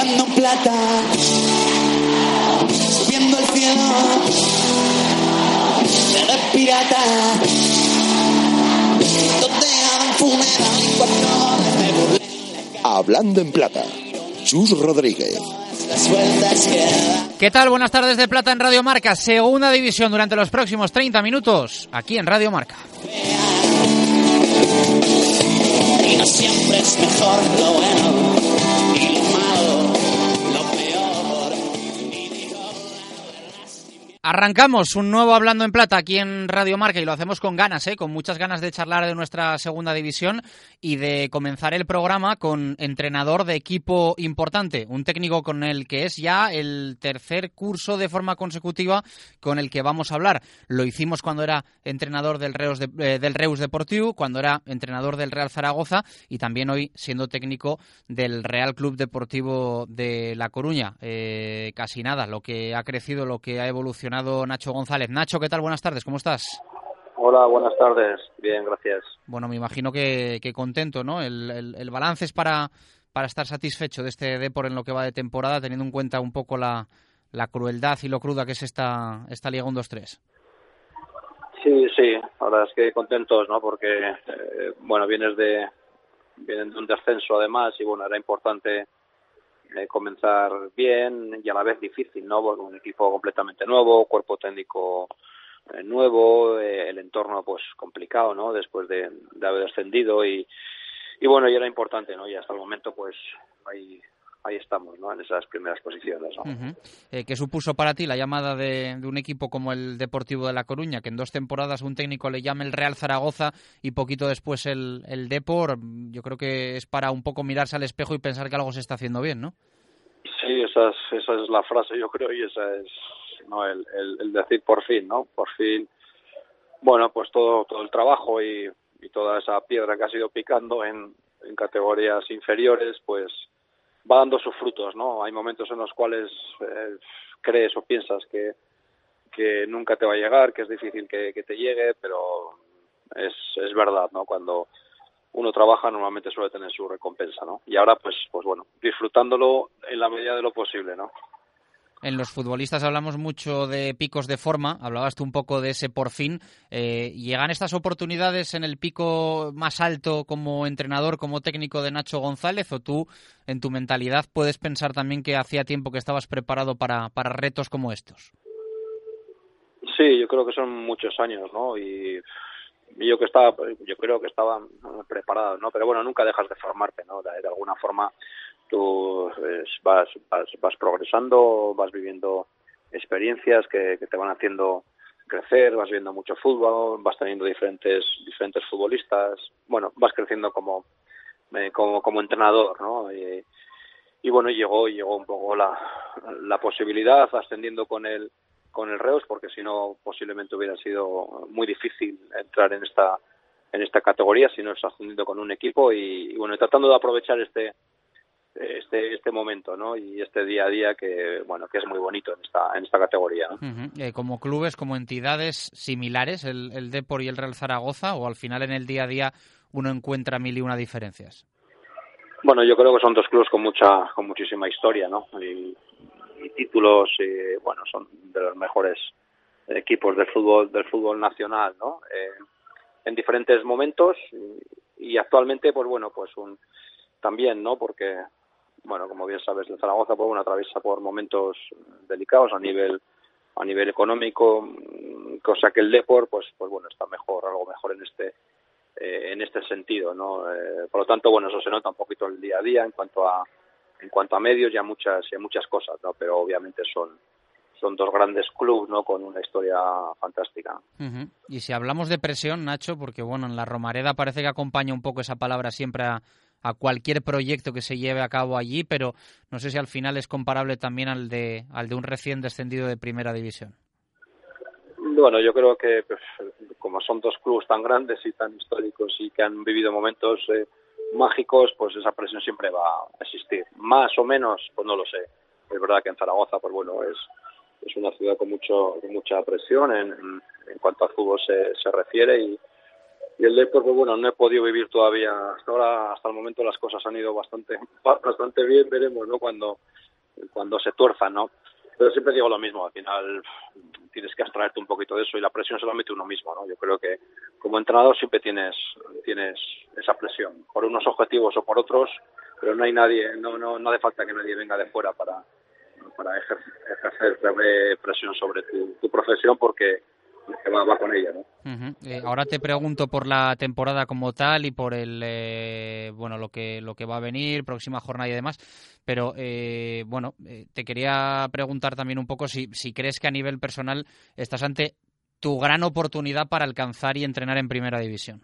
Hablando en plata, subiendo al cielo, de pirata, donde han funeral y cuatro me burlé. Hablando en plata, Chus Rodríguez. ¿Qué tal? Buenas tardes de Plata en Radio Marca. Segunda división durante los próximos 30 minutos aquí en Radio Marca. Y no siempre es mejor Arrancamos un nuevo Hablando en Plata aquí en Radio Marca y lo hacemos con ganas, ¿eh? con muchas ganas de charlar de nuestra segunda división y de comenzar el programa con entrenador de equipo importante, un técnico con el que es ya el tercer curso de forma consecutiva con el que vamos a hablar. Lo hicimos cuando era entrenador del Reus, eh, del Reus Deportivo, cuando era entrenador del Real Zaragoza y también hoy siendo técnico del Real Club Deportivo de La Coruña. Eh, casi nada, lo que ha crecido, lo que ha evolucionado Nacho González. Nacho, ¿qué tal? Buenas tardes, ¿cómo estás? Hola, buenas tardes. Bien, gracias. Bueno, me imagino que, que contento, ¿no? El, el- el balance es para, para estar satisfecho de este Depor en lo que va de temporada, teniendo en cuenta un poco la, la crueldad y lo cruda que es esta, esta Liga 1-2-3. Sí, sí, ahora es que contentos, ¿no? Porque, eh, bueno, vienes de, vienen de un descenso además y, bueno, era importante eh, comenzar bien y a la vez difícil, ¿no? Porque un equipo completamente nuevo, cuerpo técnico eh, nuevo, eh, el entorno, pues, complicado, ¿no? Después de, de haber descendido y, y, bueno, y era importante, ¿no? Y hasta el momento, pues, ahí, ahí estamos, ¿no? En esas primeras posiciones, ¿no? Eh, ¿Qué supuso para ti la llamada de, de un equipo como el Deportivo de La Coruña, que en dos temporadas un técnico le llame el Real Zaragoza y poquito después el, el Depor? Yo creo que es para un poco mirarse al espejo y pensar que algo se está haciendo bien, ¿no? Sí, esa es, esa es la frase, yo creo, y esa es no el, el, el decir por fin, ¿no? Por fin, bueno, pues todo, todo el trabajo y, y toda esa piedra que ha sido picando en, en categorías inferiores, pues va dando sus frutos, ¿no? Hay momentos en los cuales eh, crees o piensas que, que nunca te va a llegar, que es difícil que, que te llegue, pero es, es verdad, ¿no? Cuando uno trabaja normalmente suele tener su recompensa, ¿no? Y ahora, pues, pues bueno, disfrutándolo en la medida de lo posible, ¿no? En los futbolistas hablamos mucho de picos de forma, hablabas tú un poco de ese por fin. Eh, ¿Llegan estas oportunidades en el pico más alto como entrenador, como técnico de Nacho González? ¿O tú, en tu mentalidad, puedes pensar también que hacía tiempo que estabas preparado para, para retos como estos? Sí, yo creo que son muchos años, ¿no? Y yo que estaba, yo creo que estaban preparado, ¿no? Pero bueno, nunca dejas de formarte, ¿no? De alguna forma tú vas, vas, vas progresando, vas viviendo experiencias que, que te van haciendo crecer, vas viendo mucho fútbol, vas teniendo diferentes diferentes futbolistas, bueno, vas creciendo como eh, como, como entrenador, ¿no? Y, y bueno, llegó llegó un poco la, la posibilidad ascendiendo con el con el Reus porque si no posiblemente hubiera sido muy difícil entrar en esta en esta categoría si no estás ascendiendo con un equipo y bueno tratando de aprovechar este este este momento no y este día a día que bueno que es muy bonito en esta en esta categoría ¿no? Uh -huh. eh, como clubes como entidades similares el, el Depor y el Real Zaragoza o al final en el día a día uno encuentra mil y una diferencias. Bueno yo creo que son dos clubes con mucha con muchísima historia no y, y títulos y bueno son de los mejores equipos del fútbol del fútbol nacional no eh, en diferentes momentos y, y, actualmente pues bueno pues un también no porque bueno como bien sabes el Zaragoza pues bueno atraviesa por momentos delicados a nivel a nivel económico cosa que el Depor pues pues bueno está mejor algo mejor en este eh, en este sentido no eh, por lo tanto bueno eso se nota un poquito el día a día en cuanto a en cuanto a medios ya muchas ya muchas cosas no pero obviamente son son dos grandes clubes no con una historia fantástica. Uh y si hablamos de presión Nacho porque bueno en la Romareda parece que acompaña un poco esa palabra siempre a, a cualquier proyecto que se lleve a cabo allí, pero no sé si al final es comparable también al de, al de un recién descendido de primera división. Bueno, yo creo que pues, como son dos clubes tan grandes y tan históricos y que han vivido momentos eh, mágicos, pues esa presión siempre va a existir. Más o menos, pues no lo sé. Es verdad que en Zaragoza, pues bueno, es, es una ciudad con mucho mucha presión en, en, cuanto al fútbol se, se refiere y, y el Depor, pues bueno, no he podido vivir todavía. Hasta ahora, hasta el momento las cosas han ido bastante bastante bien, veremos, ¿no? Cuando cuando se tuerzan, ¿no? Pero siempre digo lo mismo, al final tienes que abstraerte un poquito de eso y la presión se la mete uno mismo, ¿no? Yo creo que como entrenador siempre tienes tienes esa presión por unos objetivos o por otros, pero no hay nadie, no no no hace falta que nadie venga de fuera para para ejercer, ejercer presión sobre tu, tu profesión porque va, va, con ella, ¿no? Uh -huh. eh, ahora te pregunto por la temporada como tal y por el eh, bueno lo que lo que va a venir, próxima jornada y demás, pero eh, bueno, eh, te quería preguntar también un poco si, si crees que a nivel personal estás ante tu gran oportunidad para alcanzar y entrenar en primera división.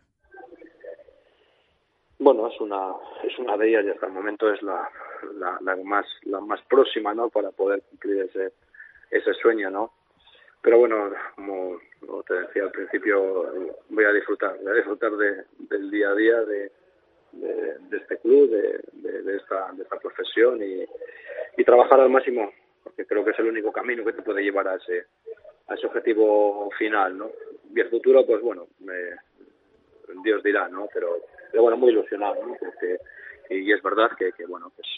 Bueno, es una es una de ellas y hasta el momento es la, la, la más la más próxima, ¿no? Para poder cumplir ese ese sueño, ¿no? Pero bueno, como, te decía al principio, voy a disfrutar, voy a disfrutar de, del día a día de, este club, de, esta, de esta profesión y, y trabajar al máximo, porque creo que es el único camino que te puede llevar a ese, a ese objetivo final, ¿no? Y el futuro, pues bueno, Dios dirá, ¿no? Pero, pero bueno, muy ilusionado, ¿no? Porque, y es verdad que bueno, pues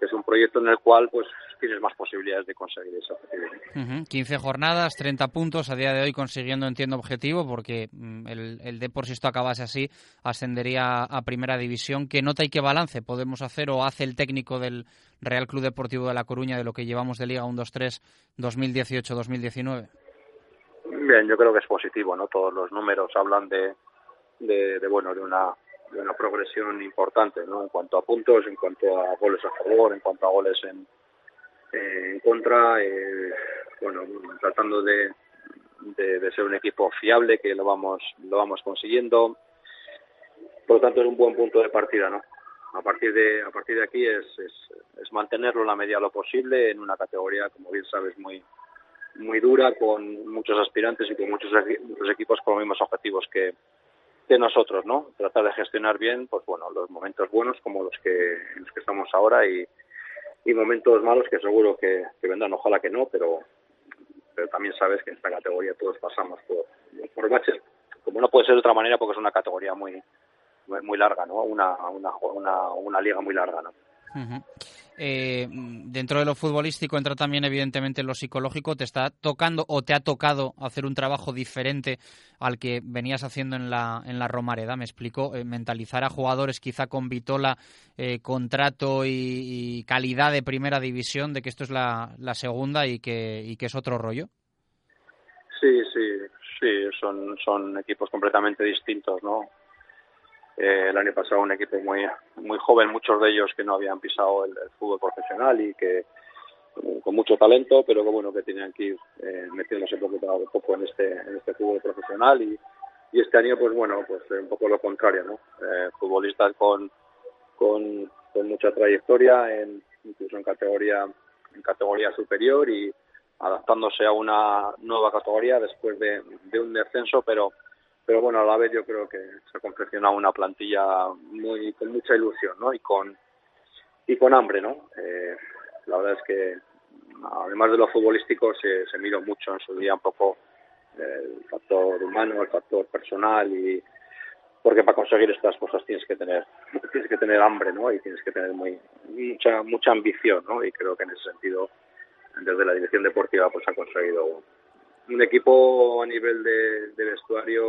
es un proyecto en el cual pues tienes más posibilidades de conseguir ese objetivo. Uh -huh. 15 jornadas, 30 puntos, a día de hoy consiguiendo, entiendo, objetivo, porque mm, el, el Depor, si esto acabase así, ascendería a primera división. ¿Qué nota y qué balance podemos hacer o hace el técnico del Real Club Deportivo de La Coruña de lo que llevamos de Liga 1-2-3 2018-2019? Bien, yo creo que es positivo, ¿no? Todos los números hablan de, de, de bueno, de una una progresión importante ¿no? en cuanto a puntos, en cuanto a goles a favor, en cuanto a goles en, eh, en contra, eh, bueno, tratando de, de, de, ser un equipo fiable que lo vamos lo vamos consiguiendo. Por lo tanto es un buen punto de partida, ¿no? A partir de a partir de aquí es, es, es mantenerlo en la medida de lo posible en una categoría, como bien sabes, muy muy dura, con muchos aspirantes y con muchos, muchos equipos con los mismos objetivos que, de nosotros, ¿no? Tratar de gestionar bien, pues bueno, los momentos buenos como los que, los que estamos ahora y, y momentos malos que seguro que, que, vendrán, ojalá que no, pero, pero también sabes que en esta categoría todos pasamos por, por baches, como no puede ser de otra manera porque es una categoría muy muy larga, ¿no? Una, una, una, una liga muy larga, ¿no? Uh. Eh, dentro de lo futbolístico entra también evidentemente lo psicológico. ¿Te está tocando o te ha tocado hacer un trabajo diferente al que venías haciendo en la, en la Romareda? Me explico, eh, mentalizar a jugadores quizá con Vitola, eh, contrato y, y, calidad de primera división, de que esto es la, la segunda y que, y que es otro rollo. Sí, sí, sí, son, son equipos completamente distintos, ¿no? Eh, el año pasado un equipo muy muy joven, muchos de ellos que no habían pisado el, fútbol profesional y que con mucho talento, pero que bueno que tenían que ir eh, metiéndose poco a poco en este en este fútbol profesional y, y este año pues bueno pues un poco lo contrario, ¿no? Eh, futbolistas con, con mucha trayectoria, en, incluso en categoría en categoría superior y adaptándose a una nueva categoría después de, de un descenso, pero pero bueno, a la vez yo creo que se ha confeccionado una plantilla muy con mucha ilusión, ¿no? Y con y con hambre, ¿no? Eh, la verdad es que además de lo futbolístico se, se miró mucho en su día un poco el factor humano, el factor personal y porque para conseguir estas cosas tienes que tener tienes que tener hambre, ¿no? Y tienes que tener muy mucha mucha ambición, ¿no? Y creo que en ese sentido desde la dirección deportiva pues ha conseguido un equipo a nivel de, de, vestuario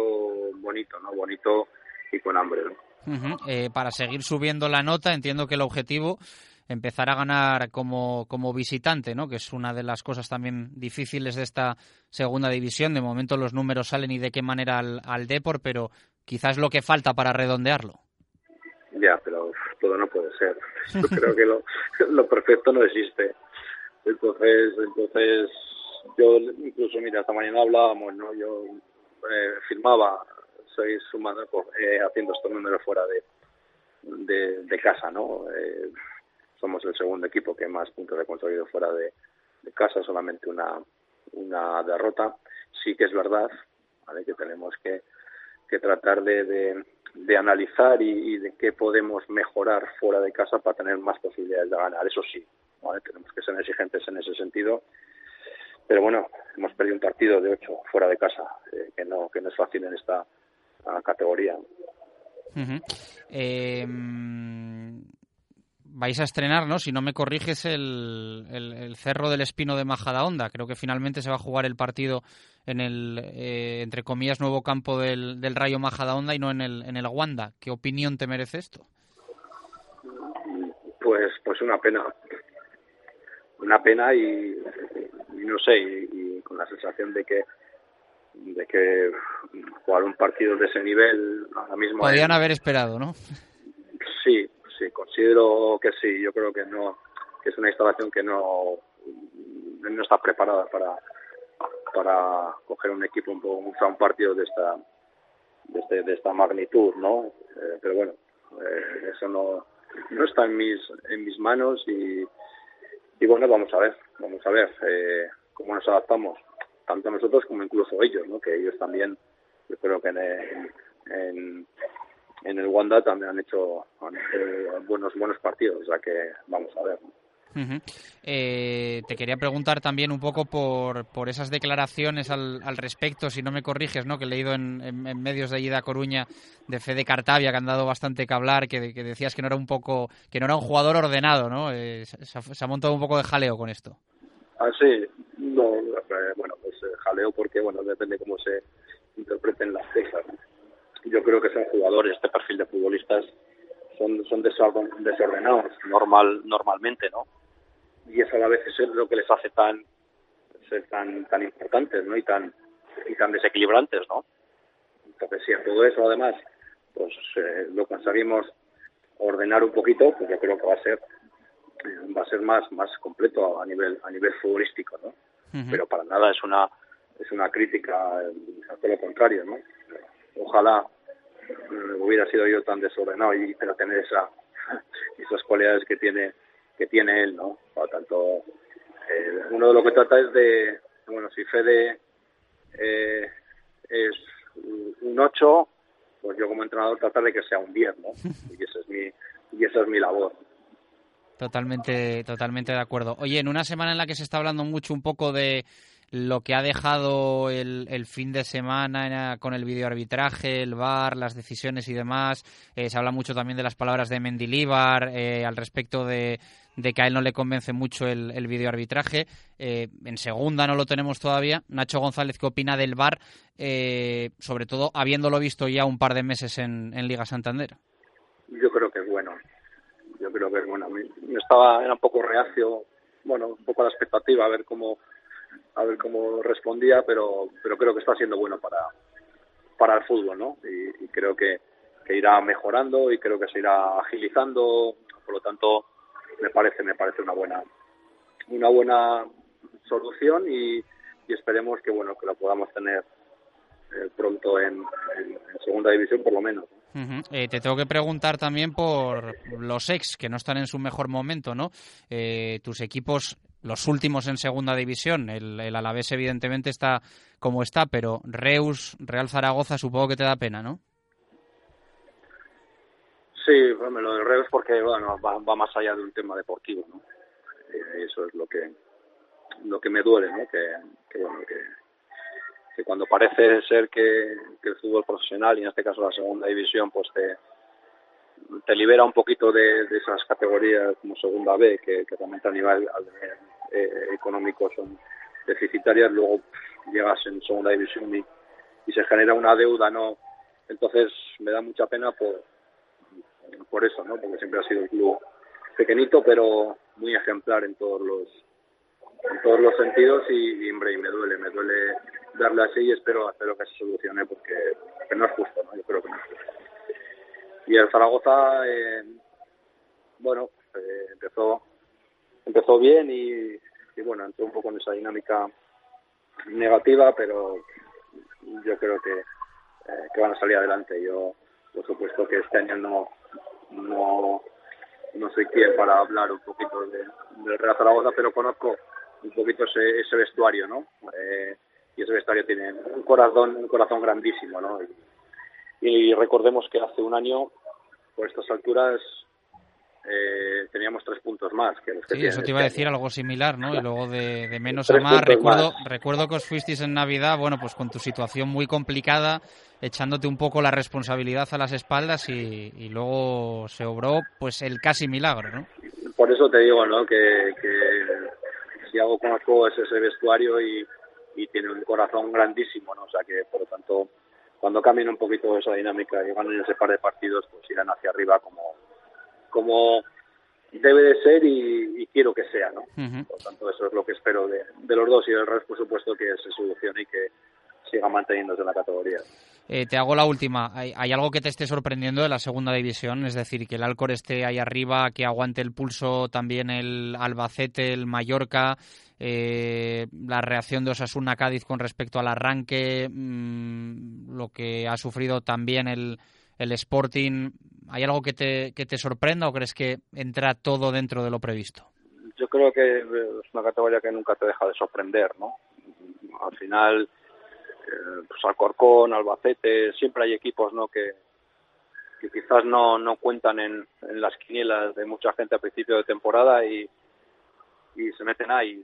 bonito, ¿no? Bonito y con hambre, ¿no? Uh -huh. eh, para seguir subiendo la nota, entiendo que el objetivo empezar a ganar como, como visitante, ¿no? Que es una de las cosas también difíciles de esta segunda división. De momento los números salen y de qué manera al, al Depor, pero quizás lo que falta para redondearlo. Ya, pero todo no puede ser. Yo creo que lo, lo perfecto no existe. Entonces, entonces yo incluso, mira, esta mañana hablábamos, ¿no? Yo eh, firmaba, soy sumado eh, haciendo estos números fuera de, de, casa, ¿no? Eh, somos el segundo equipo que más puntos ha conseguido fuera de, casa, solamente una, una derrota. Sí que es verdad ¿vale? que tenemos que, que tratar de, de, analizar y, de qué podemos mejorar fuera de casa para tener más posibilidades de ganar. Eso sí, ¿vale? tenemos que ser exigentes en ese sentido. Pero bueno, hemos perdido un partido de ocho fuera de casa, eh, que, no, que no es fácil en esta categoría. eh, vais a estrenar, ¿no? Si no me corriges, el, el, Cerro del Espino de Majadahonda. Creo que finalmente se va a jugar el partido en el, eh, entre comillas, nuevo campo del, del Rayo Majadahonda y no en el, en el Wanda. ¿Qué opinión te merece esto? Pues, pues una pena. Una pena y, no sé, y, con la sensación de que de que jugar un partido de ese nivel ahora mismo... Podrían haber esperado, ¿no? Sí, sí, considero que sí. Yo creo que no, que es una instalación que no, no está preparada para, para coger un equipo un poco, un partido de esta, de, este, de esta magnitud, ¿no? Eh, pero bueno, eh, eso no, no está en mis, en mis manos y, y bueno, vamos a ver, vamos a ver eh, cómo nos adaptamos, tanto nosotros como incluso ellos, ¿no? Que ellos también, yo creo que en, en en el Wanda también han hecho, buenos buenos partidos, o sea que vamos a ver. Eh, te quería preguntar también un poco por, por esas declaraciones al, al respecto, si no me corriges, ¿no? que he leído en, medios de Ida Coruña de Fede Cartavia, que han dado bastante que hablar, que, decías que no era un poco, que no era un jugador ordenado, ¿no? Eh, se, ha, montado un poco de jaleo con esto. Ah, sí, no, eh, bueno, pues jaleo porque, bueno, depende cómo se interpreten las cosas yo creo que son jugadores, este perfil de futbolistas son, son desordenados normal, normalmente, ¿no? Eso a la vez es lo que les hace tan ser tan tan importantes, ¿no? Y tan y tan desequilibrantes, ¿no? Entonces, si a todo eso además pues eh, lo conseguimos ordenar un poquito, pues yo creo que va a ser va a ser más más completo a nivel a nivel futbolístico, ¿no? Pero para nada es una es una crítica, a todo lo contrario, ¿no? Ojalá eh, hubiera sido yo tan desordenado y pero tener esa esas cualidades que tiene que tiene él no por tanto eh, uno de lo que trata es de bueno si Fede eh, es un 8 pues yo como entrenador tratar de que sea un 10 no y esa es mi y esa es mi labor Totalmente, totalmente de acuerdo. Oye, en una semana en la que se está hablando mucho un poco de lo que ha dejado el, el fin de semana con el videoarbitraje, el VAR, las decisiones y demás. Eh, se habla mucho también de las palabras de Mendilíbar eh, al respecto de, de, que a él no le convence mucho el, el videoarbitraje. Eh, en segunda no lo tenemos todavía. Nacho González, ¿qué opina del VAR? sobre todo habiéndolo visto ya un par de meses en, en Liga Santander. Yo creo que es bueno. Yo creo que es bueno. Estaba, era un poco reacio, bueno, un poco a la expectativa a ver cómo a ver cómo respondía, pero, pero creo que está siendo bueno para, para el fútbol, ¿no? Y, creo que, que, irá mejorando y creo que se irá agilizando, por lo tanto me parece me parece una buena una buena solución y, esperemos que bueno que la podamos tener eh, pronto en, en, segunda división por lo menos. eh, te tengo que preguntar también por los ex que no están en su mejor momento, ¿no? Eh, tus equipos los últimos en segunda división. El, el Alavés evidentemente está como está, pero Reus, Real Zaragoza, supongo que te da pena, ¿no? Sí, bueno, lo de Reus porque bueno va, va, más allá de un tema deportivo, ¿no? Eh, eso es lo que lo que me duele, ¿no? Que, que bueno que, que cuando parece ser que, el fútbol profesional y en este caso la segunda división pues te te libera un poquito de, de esas categorías como segunda B que, realmente a nivel, eh, económicos son deficitarias, luego llegas en segunda división y, y, se genera una deuda, ¿no? Entonces me da mucha pena por, por eso, ¿no? Porque siempre ha sido un club pequeñito, pero muy ejemplar en todos los en todos los sentidos y, hombre, me duele, me duele darle así y espero, espero que se solucione porque, no es justo, ¿no? Yo creo que no es justo. Y el Zaragoza, eh, bueno, eh, empezó empezó bien y, y, bueno, entró un poco en esa dinámica negativa, pero yo creo que, eh, que van a salir adelante. Yo, por supuesto, que este año no, no, no soy quien para hablar un poquito de, del Real Zaragoza, pero conozco un poquito ese, ese vestuario, ¿no? Eh, y ese vestuario tiene un corazón, un corazón grandísimo, ¿no? Y recordemos que hace un año, por estas alturas, eh, teníamos tres puntos más que los que Sí, eso te iba a este decir algo similar, ¿no? Y luego de, de menos a más, recuerdo, más. recuerdo que os fuisteis en Navidad, bueno, pues con tu situación muy complicada, echándote un poco la responsabilidad a las espaldas y, y luego se obró pues el casi milagro, ¿no? Por eso te digo, ¿no? Que, que si algo conozco es ese vestuario y, y tiene un corazón grandísimo, ¿no? O sea que, por lo tanto, cuando cambien un poquito esa dinámica y ganen ese par de partidos, pues irán hacia arriba como, como debe de ser y, y quiero que sea, ¿no? Ujú. Por lo tanto, eso es lo que espero de, de los dos y del resto, por supuesto, que se solucione y que siga manteniéndose en la categoría. Eh, te hago la última. ¿Hay, hay algo que te esté sorprendiendo de la segunda división? Es decir, que el Alcor esté ahí arriba, que aguante el pulso también el Albacete, el Mallorca, eh, la reacción de Osasuna Cádiz con respecto al arranque, mm, lo que ha sufrido también el, el Sporting. ¿Hay algo que te, que te sorprenda o crees que entra todo dentro de lo previsto? yo creo que es una categoría que nunca te deja de sorprender, ¿no? Al final, eh, pues Alcorcón, Albacete, siempre hay equipos, ¿no? Que, que quizás no, no cuentan en, en las quinielas de mucha gente a principio de temporada y, y se meten ahí.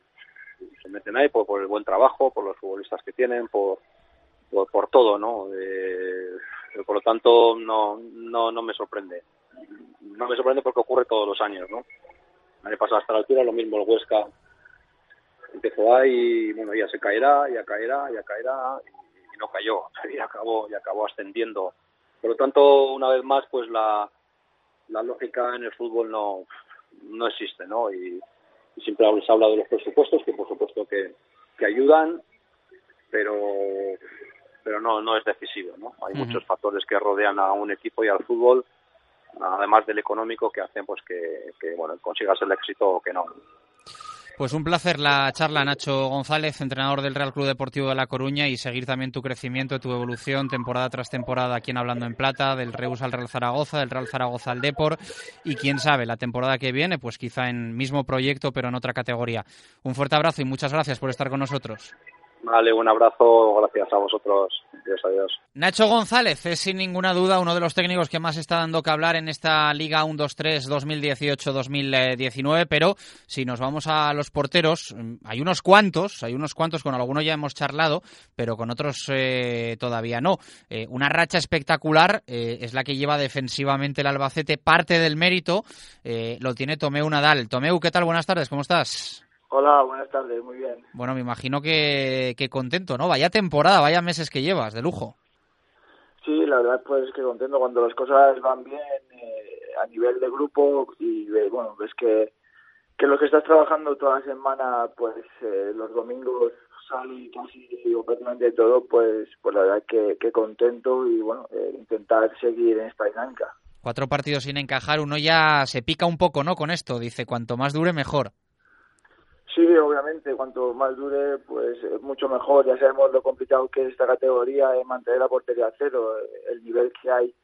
Se meten ahí por, por el buen trabajo, por los futbolistas que tienen, por, por, por todo, ¿no? Eh, lo tanto, no, no, no me sorprende. No me sorprende porque ocurre todos los años, ¿no? Año pasado hasta la altura, lo mismo el Huesca empezó ahí y bueno, ya se caerá, ya caerá, ya caerá y, y no cayó y acabó, y acabó ascendiendo. Por lo tanto, una vez más, pues la, la lógica en el fútbol no, no existe, ¿no? Y, y siempre se habla de los presupuestos, que por supuesto que, que ayudan, pero pero no no es decisivo, ¿no? Hay muchos factores que rodean a un equipo y al fútbol, además del económico, que hacen pues que, que bueno consigas el éxito o que no. Pues un placer la charla, Nacho González, entrenador del Real Club Deportivo de La Coruña, y seguir también tu crecimiento, tu evolución, temporada tras temporada aquí en Hablando en Plata, del Reus al Real Zaragoza, del Real Zaragoza al Depor, y quién sabe, la temporada que viene, pues quizá en mismo proyecto, pero en otra categoría. Un fuerte abrazo y muchas gracias por estar con nosotros. Vale, un abrazo, gracias a vosotros. Adiós, adiós. Nacho González es sin ninguna duda uno de los técnicos que más está dando que hablar en esta Liga 1-2-3 2018-2019, pero si nos vamos a los porteros, mm, hay unos cuantos, hay unos cuantos, con algunos ya hemos charlado, pero con otros eh, todavía no. Eh, una racha espectacular eh, es la que lleva defensivamente el Albacete, parte del mérito eh, lo tiene Tomeu Nadal. Tomeu, ¿qué tal? Buenas tardes, ¿cómo estás? Hola, buenas tardes, muy bien. Bueno, me imagino que, que contento, ¿no? Vaya temporada, vaya meses que llevas, de lujo. Sí, la verdad pues que contento cuando las cosas van bien eh, a nivel de grupo y eh, bueno, ves que, que lo que estás trabajando toda la semana, pues eh, los domingos sale casi o prácticamente todo, pues, pues la verdad que, que contento y bueno, eh, intentar seguir en esta dinámica. Cuatro partidos sin encajar, uno ya se pica un poco, ¿no? Con esto, dice, cuanto más dure, mejor. Sí, obviamente, cuanto más dure, pues eh, mucho mejor. Ya sabemos lo complicado que es esta categoría de mantener la portería a cero. El nivel que hay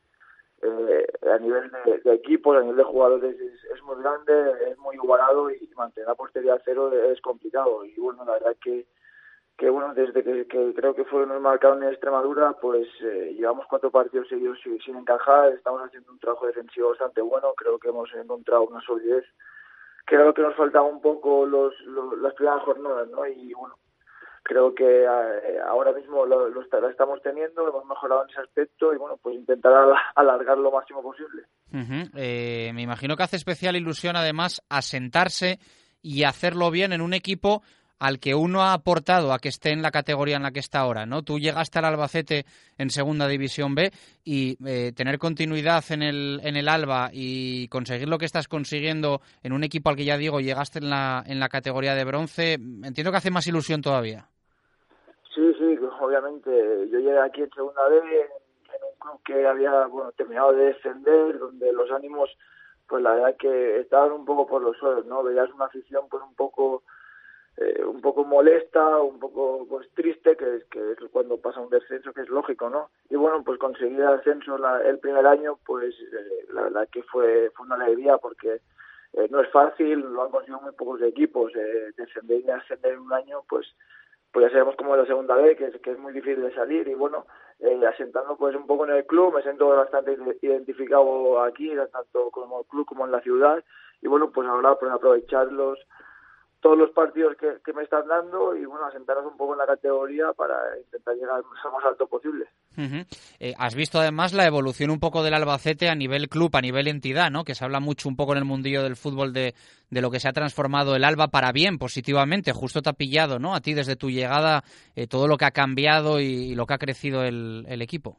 eh, a nivel de, de equipos, a nivel de jugadores es, muy grande, es muy igualado y mantener la portería a cero es complicado. Y bueno, la verdad que, que bueno, desde que, creo que fue nos marcaron en Extremadura, pues eh, llevamos cuatro partidos seguidos sin, sin encajar. Estamos haciendo un trabajo defensivo bastante bueno. Creo que hemos encontrado una solidez era lo que nos faltaba un poco los, los las primeras jornadas, ¿no? Y bueno, creo que eh, ahora mismo lo, estamos teniendo, hemos mejorado en ese aspecto y bueno, pues intentar al- alargar lo máximo posible. Eh, me imagino que hace especial ilusión, además, asentarse y hacerlo bien en un equipo al que uno ha aportado a que esté en la categoría en la que está ahora, ¿no? Tú llegaste al Albacete en Segunda División B y eh, tener continuidad en el, en el Alba y conseguir lo que estás consiguiendo en un equipo al que ya digo llegaste en la, en la categoría de bronce, entiendo que hace más ilusión todavía. Sí, sí, obviamente. Yo llegué aquí en segunda B, en, un club que había bueno, terminado de descender, donde los ánimos, pues la verdad que estaban un poco por los suelos, ¿no? Veías una afición pues un poco eh, un poco molesta, un poco pues triste, que, que es cuando pasa un descenso, que es lógico, ¿no? Y bueno, pues conseguir el ascenso el primer año, pues eh, la verdad que fue, fue una alegría porque eh, no es fácil, lo han conseguido muy pocos equipos, descender y ascender en un año, pues pues ya sabemos como es la segunda vez, que es, que es muy difícil de salir y bueno, asentando pues un poco en el club, me siento bastante identificado aquí, tanto como el club como en la ciudad y bueno, pues ahora pues aprovecharlos todos los partidos que, me están dando y bueno, asentarnos un poco en la categoría para intentar llegar lo más alto posible. Eh, has visto además la evolución un poco del Albacete a nivel club, a nivel entidad, ¿no? Que se habla mucho un poco en el mundillo del fútbol de, de lo que se ha transformado el Alba para bien, positivamente. Justo te ha pillado, ¿no? A ti desde tu llegada eh, todo lo que ha cambiado y, lo que ha crecido el, el equipo.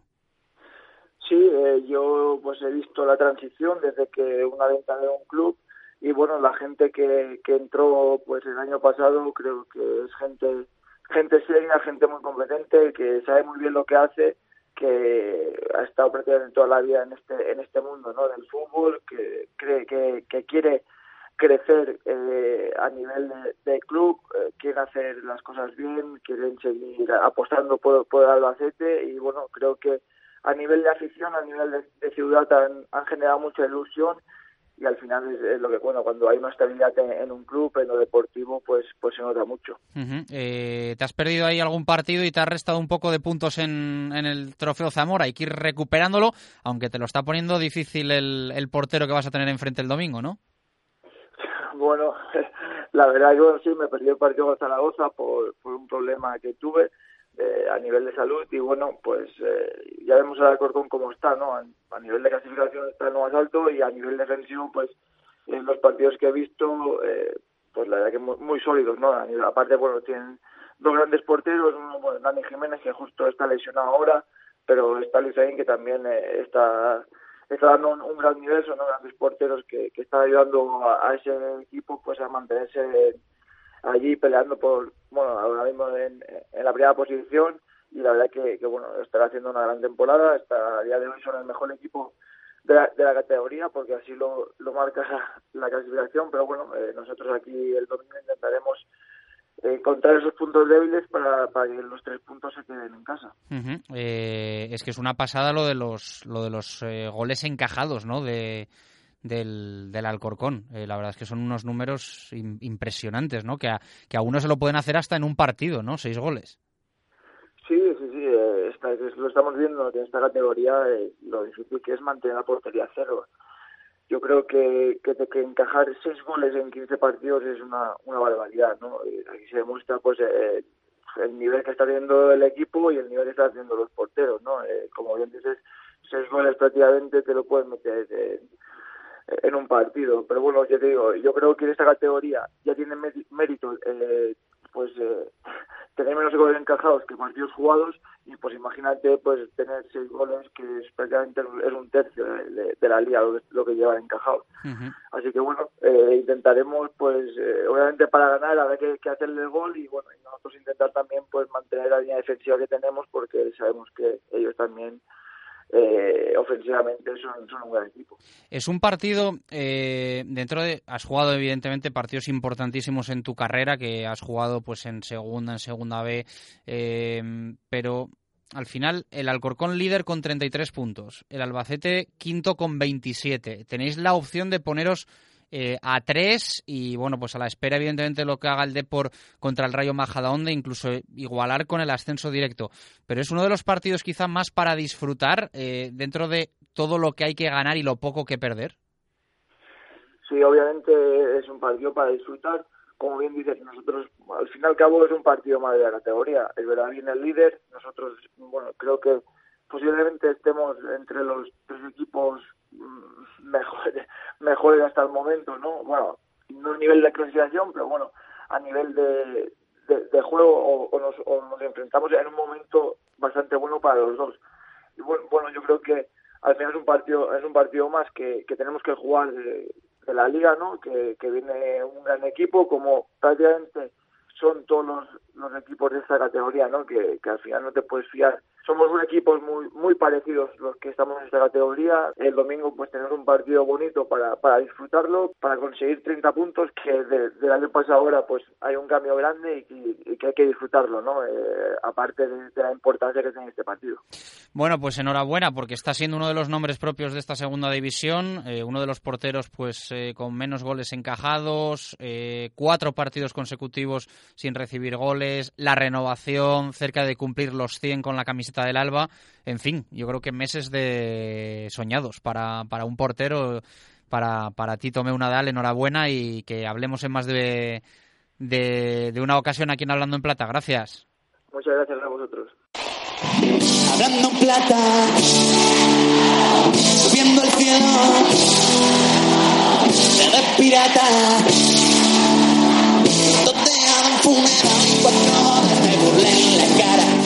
Sí, eh, yo pues he visto la transición desde que una venta de un club y bueno la gente que, que entró pues el año pasado creo que es gente gente seria gente muy competente que sabe muy bien lo que hace que ha estado prácticamente toda la vida en este en este mundo no del fútbol que cree que, que quiere crecer eh, a nivel de, club, eh, quiere hacer las cosas bien, quieren seguir apostando por, por Albacete y bueno, creo que a nivel de afición, a nivel de, ciudad han, han, generado mucha ilusión y al final es, lo que bueno cuando hay una estabilidad en, un club en lo deportivo pues pues se nota mucho. Eh, te has perdido ahí algún partido y te has restado un poco de puntos en, en, el trofeo Zamora hay que ir recuperándolo aunque te lo está poniendo difícil el, el portero que vas a tener enfrente el domingo no bueno la verdad yo sí me perdí el partido con Zaragoza por, por un problema que tuve eh, a nivel de salud y bueno, pues eh, ya vemos al Alcorcón cómo está, ¿no? A, nivel de clasificación está en lo más alto y a nivel defensivo, pues en los partidos que he visto, eh, pues la verdad que muy, sólidos, ¿no? aparte, bueno, tienen dos grandes porteros, uno, bueno, Dani Jiménez que justo está lesionado ahora, pero está Luis que también está está dando un, gran nivel, son grandes porteros que, que están ayudando a, a, ese equipo pues a mantenerse allí peleando por, bueno, ahora mismo en, la primera posición y la verdad que, que, bueno, estará haciendo una gran temporada, está a día de hoy son el mejor equipo de la, de la categoría porque así lo, lo marca la clasificación, pero bueno, eh, nosotros aquí el domingo intentaremos encontrar esos puntos débiles para, para, que los tres puntos se queden en casa. eh, es que es una pasada lo de los lo de los eh, goles encajados, ¿no? De, del, del Alcorcón. Eh, la verdad es que son unos números impresionantes, ¿no? Que a, que a uno se lo pueden hacer hasta en un partido, ¿no? Seis goles. Sí, sí, sí. Eh, lo estamos viendo en esta categoría, eh, lo difícil que es mantener la portería cero. Yo creo que, que, que encajar seis goles en 15 partidos es una, una barbaridad, ¿no? aquí se demuestra, pues, el nivel que está teniendo el equipo y el nivel que están haciendo los porteros, ¿no? como bien dices, seis goles prácticamente te lo puedes meter en en un partido. Pero bueno, ya te digo, yo creo que en esta categoría ya tiene mérito eh, pues eh, tener menos goles encajados que partidos jugados y pues imagínate pues tener seis goles que es prácticamente es un tercio de, la liga lo, que lleva encajado. Así que bueno, eh, intentaremos pues eh, obviamente para ganar habrá que, que hacerle el gol y bueno, y nosotros intentar también pues mantener la línea defensiva que tenemos porque sabemos que ellos también eh, ofensivamente son, un gran equipo. Es un partido, eh, dentro de, has jugado evidentemente partidos importantísimos en tu carrera, que has jugado pues en segunda, en segunda B, eh, pero al final el Alcorcón líder con 33 puntos, el Albacete quinto con 27. Tenéis la opción de poneros eh, a tres y bueno, pues a la espera evidentemente lo que haga el Depor contra el Rayo Majadahonda, incluso igualar con el ascenso directo. Pero es uno de los partidos quizá más para disfrutar eh, dentro de todo lo que hay que ganar y lo poco que perder. Sí, obviamente es un partido para disfrutar. Como bien dices, nosotros al fin y al cabo es un partido más de la categoría. Es verdad, viene el líder. Nosotros, bueno, creo que posiblemente estemos entre los tres equipos mejores, mejores hasta el momento, ¿no? Bueno, no a nivel de clasificación, pero bueno, a nivel de, de, juego o, nos, nos enfrentamos en un momento bastante bueno para los dos. Y bueno, bueno yo creo que al final es un partido es un partido más que, que tenemos que jugar de, la liga, ¿no? Que, viene un gran equipo, como prácticamente son todos los, los equipos de esta categoría, ¿no? Que al final no te puedes fiar somos un equipo muy muy parecidos los que estamos en esta categoría. El domingo pues tener un partido bonito para, para disfrutarlo, para conseguir 30 puntos que del año pasado ahora pues hay un cambio grande y, que hay que disfrutarlo, ¿no? Eh, aparte de, la importancia que tiene este partido. Bueno, pues enhorabuena porque está siendo uno de los nombres propios de esta segunda división, eh, uno de los porteros pues eh, con menos goles encajados, cuatro partidos consecutivos sin recibir goles, la renovación, cerca de cumplir los 100 con la camiseta del Alba. En fin, yo creo que meses de soñados para, para un portero. Para, para ti, Tomé Nadal, enhorabuena y que hablemos en más de, de, una ocasión aquí en Hablando en Plata. Gracias. Muchas gracias a vosotros. Hablando en plata, subiendo el cielo, pirata,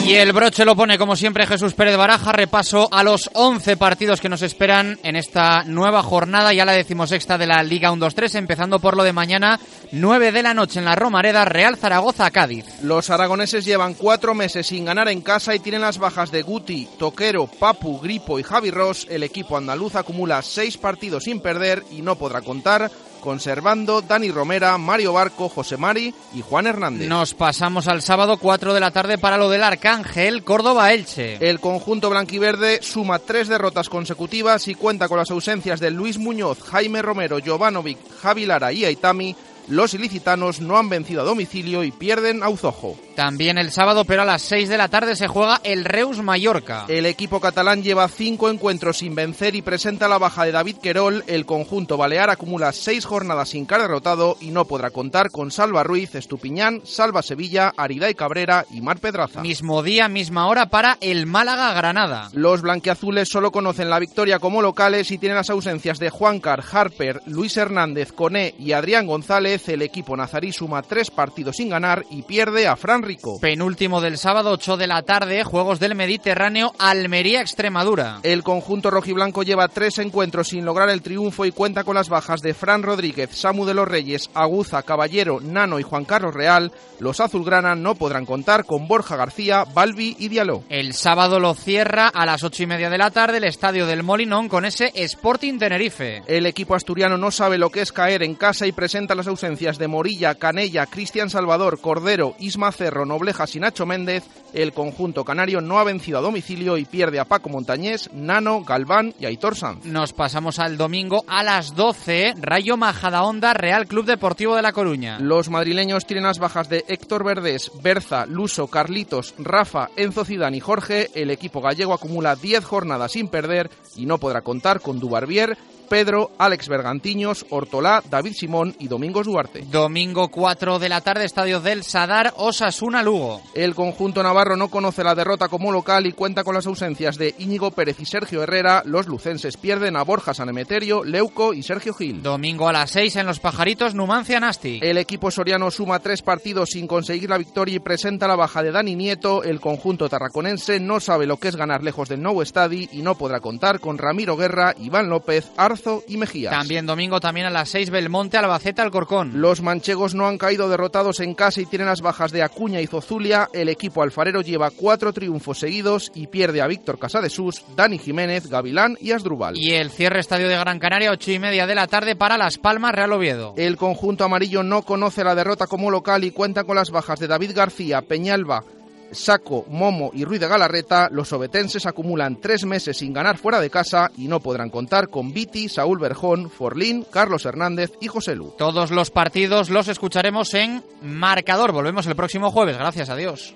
y el broche lo pone, como siempre, Jesús Pérez Baraja. Repaso a los 11 partidos que nos esperan en esta nueva jornada, ya la decimosexta de la Liga 1-2-3, empezando por lo de mañana, 9 de la noche en la Romareda, Real Zaragoza-Cádiz. Los aragoneses llevan cuatro meses sin ganar en casa y tienen las bajas de Guti, Toquero, Papu, Gripo y Javi Ross. El equipo andaluz acumula seis partidos sin perder y no podrá contar conservando Dani Romera, Mario Barco, José Mari y Juan Hernández. Nos pasamos al sábado 4 de la tarde para lo del Arcángel, Córdoba-Elche. El conjunto blanquiverde suma tres derrotas consecutivas y cuenta con las ausencias de Luis Muñoz, Jaime Romero, Jovanovic, Javi Lara y Aitami los ilicitanos no han vencido a domicilio y pierden a Uzojo. También el sábado, pero a las 6 de la tarde se juega el Reus Mallorca. El equipo catalán lleva cinco encuentros sin vencer y presenta la baja de David Querol. El conjunto balear acumula seis jornadas sin caer derrotado y no podrá contar con Salva Ruiz, Estupiñán, Salva Sevilla, Ariday Cabrera y Mar Pedraza. Mismo día, misma hora para el Málaga-Granada. Los blanquiazules solo conocen la victoria como locales y tienen las ausencias de Juancar, Harper, Luis Hernández, Coné y Adrián González el equipo nazarí suma tres partidos sin ganar y pierde a Fran Rico. Penúltimo del sábado, 8 de la tarde, Juegos del Mediterráneo, Almería-Extremadura. El conjunto rojiblanco lleva tres encuentros sin lograr el triunfo y cuenta con las bajas de Fran Rodríguez, Samu de los Reyes, Aguza, Caballero, Nano y Juan Carlos Real. Los azulgrana no podrán contar con Borja García, Balbi y Diallo. El sábado lo cierra a las ocho y media de la tarde el estadio del Molinón con ese Sporting Tenerife. El equipo asturiano no sabe lo que es caer en casa y presenta las ausencias de Morilla, Canella, Cristian Salvador, Cordero, Isma Cerro, Noblejas y Nacho Méndez, el conjunto canario no ha vencido a domicilio y pierde a Paco Montañés, Nano, Galván y Aitor Sanz. Nos pasamos al domingo a las 12, Rayo Majadahonda, Real Club Deportivo de La Coruña. Los madrileños tienen las bajas de Héctor Verdés, Berza, Luso, Carlitos, Rafa, Enzo Zidane y Jorge. El equipo gallego acumula 10 jornadas sin perder y no podrá contar con Dubarbier, Pedro, Alex Bergantiños, Hortolá, David Simón y Domingos Duarte. Domingo 4 de la tarde, Estadio del Sadar, Osasuna Lugo. El conjunto navarro no conoce la derrota como local y cuenta con las ausencias de Íñigo Pérez y Sergio Herrera. Los lucenses pierden a Borja Sanemeterio, Leuco y Sergio Gil. Domingo a las 6 en Los Pajaritos, Numancia Nasti. El equipo soriano suma tres partidos sin conseguir la victoria y presenta la baja de Dani Nieto. El conjunto tarraconense no sabe lo que es ganar lejos del nuevo estadio y no podrá contar con Ramiro Guerra, Iván López, Y Mejías. También domingo, también a las 6, Belmonte, Albacete, Alcorcón. Los manchegos no han caído derrotados en casa y tienen las bajas de Acuña y Zozulia. El equipo alfarero lleva cuatro triunfos seguidos y pierde a Víctor Casadesús, Dani Jiménez, Gavilán y Asdrubal. Y el cierre estadio de Gran Canaria, ocho y media de la tarde para Las Palmas, Real Oviedo. El conjunto amarillo no conoce la derrota como local y cuenta con las bajas de David García, Peñalba, Saco, Momo y Ruiz de Galarreta, los obetenses acumulan tres meses sin ganar fuera de casa y no podrán contar con Viti, Saúl Berjón, Forlín, Carlos Hernández y José Lu. Todos los partidos los escucharemos en Marcador. Volvemos el próximo jueves. Gracias a Dios.